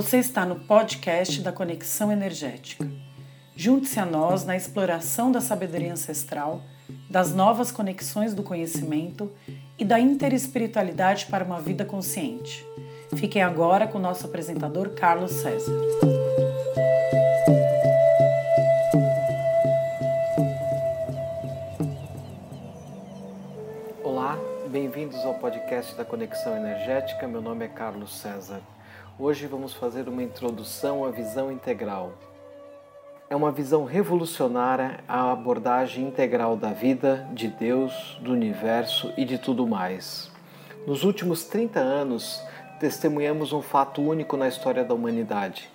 Você está no podcast da Conexão Energética. Junte-se a nós na exploração da sabedoria ancestral, das novas conexões do conhecimento e da interespiritualidade para uma vida consciente. Fiquem agora com o nosso apresentador Carlos César. Olá, bem-vindos ao podcast da Conexão Energética. Meu nome é Carlos César. Hoje vamos fazer uma introdução à visão integral. É uma visão revolucionária a abordagem integral da vida, de Deus, do universo e de tudo mais. Nos últimos 30 anos, testemunhamos um fato único na história da humanidade.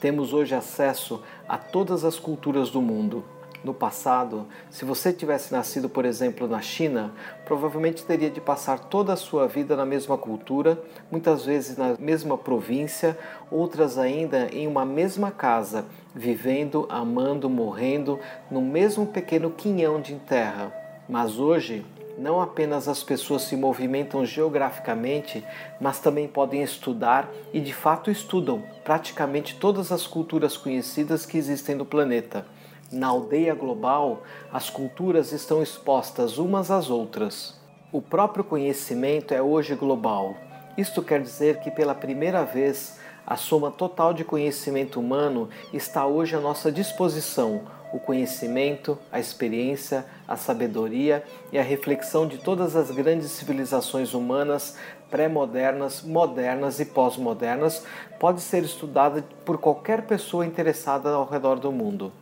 Temos hoje acesso a todas as culturas do mundo no passado, se você tivesse nascido, por exemplo, na China, provavelmente teria de passar toda a sua vida na mesma cultura, muitas vezes na mesma província, outras ainda em uma mesma casa, vivendo, amando, morrendo no mesmo pequeno quinhão de terra. Mas hoje, não apenas as pessoas se movimentam geograficamente, mas também podem estudar e de fato estudam praticamente todas as culturas conhecidas que existem no planeta. Na aldeia global, as culturas estão expostas umas às outras. O próprio conhecimento é hoje global. Isto quer dizer que, pela primeira vez, a soma total de conhecimento humano está hoje à nossa disposição. O conhecimento, a experiência, a sabedoria e a reflexão de todas as grandes civilizações humanas, pré-modernas, modernas e pós-modernas, pode ser estudada por qualquer pessoa interessada ao redor do mundo.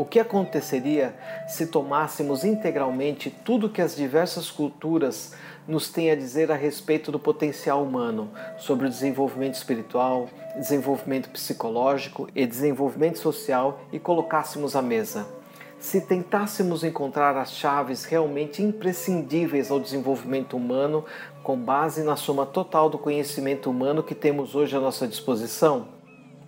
O que aconteceria se tomássemos integralmente tudo que as diversas culturas nos têm a dizer a respeito do potencial humano, sobre o desenvolvimento espiritual, desenvolvimento psicológico e desenvolvimento social e colocássemos à mesa? Se tentássemos encontrar as chaves realmente imprescindíveis ao desenvolvimento humano com base na soma total do conhecimento humano que temos hoje à nossa disposição?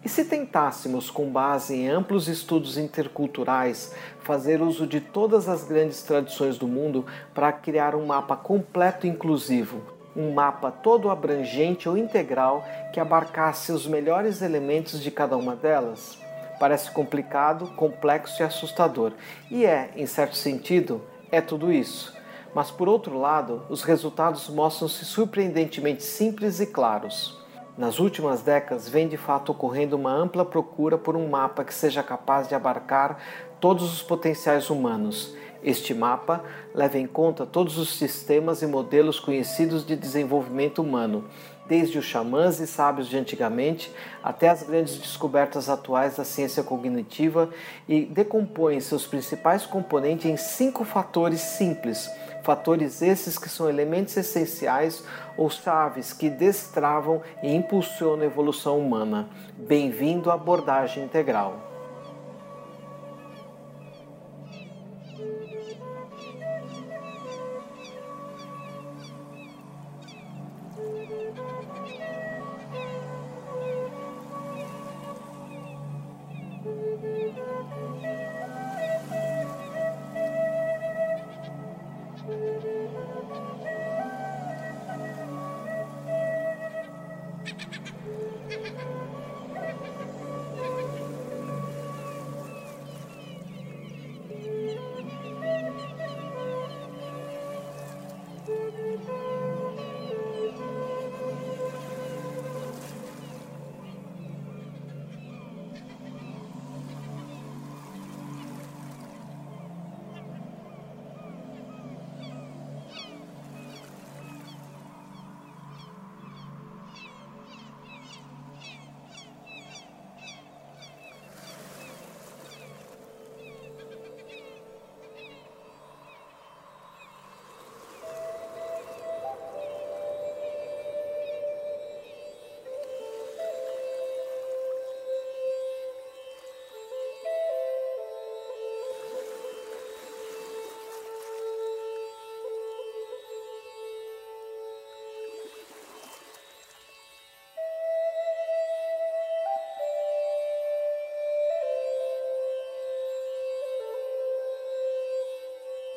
E se tentássemos, com base em amplos estudos interculturais, fazer uso de todas as grandes tradições do mundo para criar um mapa completo e inclusivo, um mapa todo abrangente ou integral que abarcasse os melhores elementos de cada uma delas? Parece complicado, complexo e assustador. E é, em certo sentido, é tudo isso. Mas por outro lado, os resultados mostram-se surpreendentemente simples e claros. Nas últimas décadas, vem de fato ocorrendo uma ampla procura por um mapa que seja capaz de abarcar todos os potenciais humanos. Este mapa leva em conta todos os sistemas e modelos conhecidos de desenvolvimento humano, desde os xamãs e sábios de antigamente até as grandes descobertas atuais da ciência cognitiva, e decompõe seus principais componentes em cinco fatores simples Fatores esses que são elementos essenciais ou chaves que destravam e impulsionam a evolução humana. Bem-vindo à abordagem integral.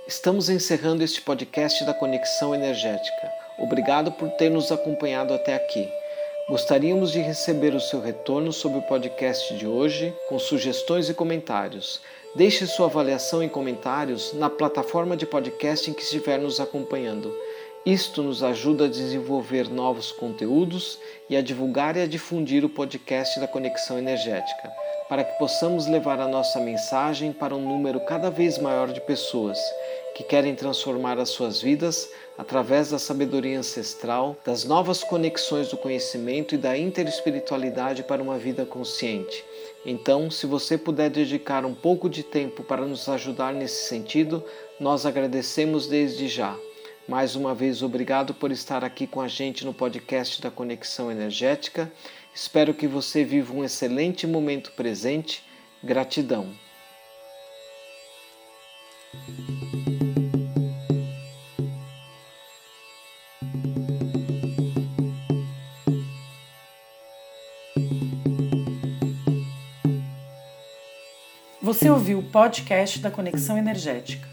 Estamos encerrando este podcast da Conexão Energética. Obrigado por ter nos acompanhado até aqui. Gostaríamos de receber o seu retorno sobre o podcast de hoje, com sugestões e comentários. Deixe sua avaliação e comentários na plataforma de podcast em que estiver nos acompanhando. Isto nos ajuda a desenvolver novos conteúdos e a divulgar e a difundir o podcast da Conexão Energética, para que possamos levar a nossa mensagem para um número cada vez maior de pessoas que querem transformar as suas vidas através da sabedoria ancestral, das novas conexões do conhecimento e da interespiritualidade para uma vida consciente. Então, se você puder dedicar um pouco de tempo para nos ajudar nesse sentido, nós agradecemos desde já. Mais uma vez, obrigado por estar aqui com a gente no podcast da Conexão Energética. Espero que você viva um excelente momento presente. Gratidão. Você ouviu o podcast da Conexão Energética.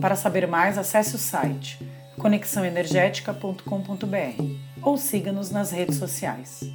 Para saber mais, acesse o site conexãoenergética.com.br ou siga-nos nas redes sociais.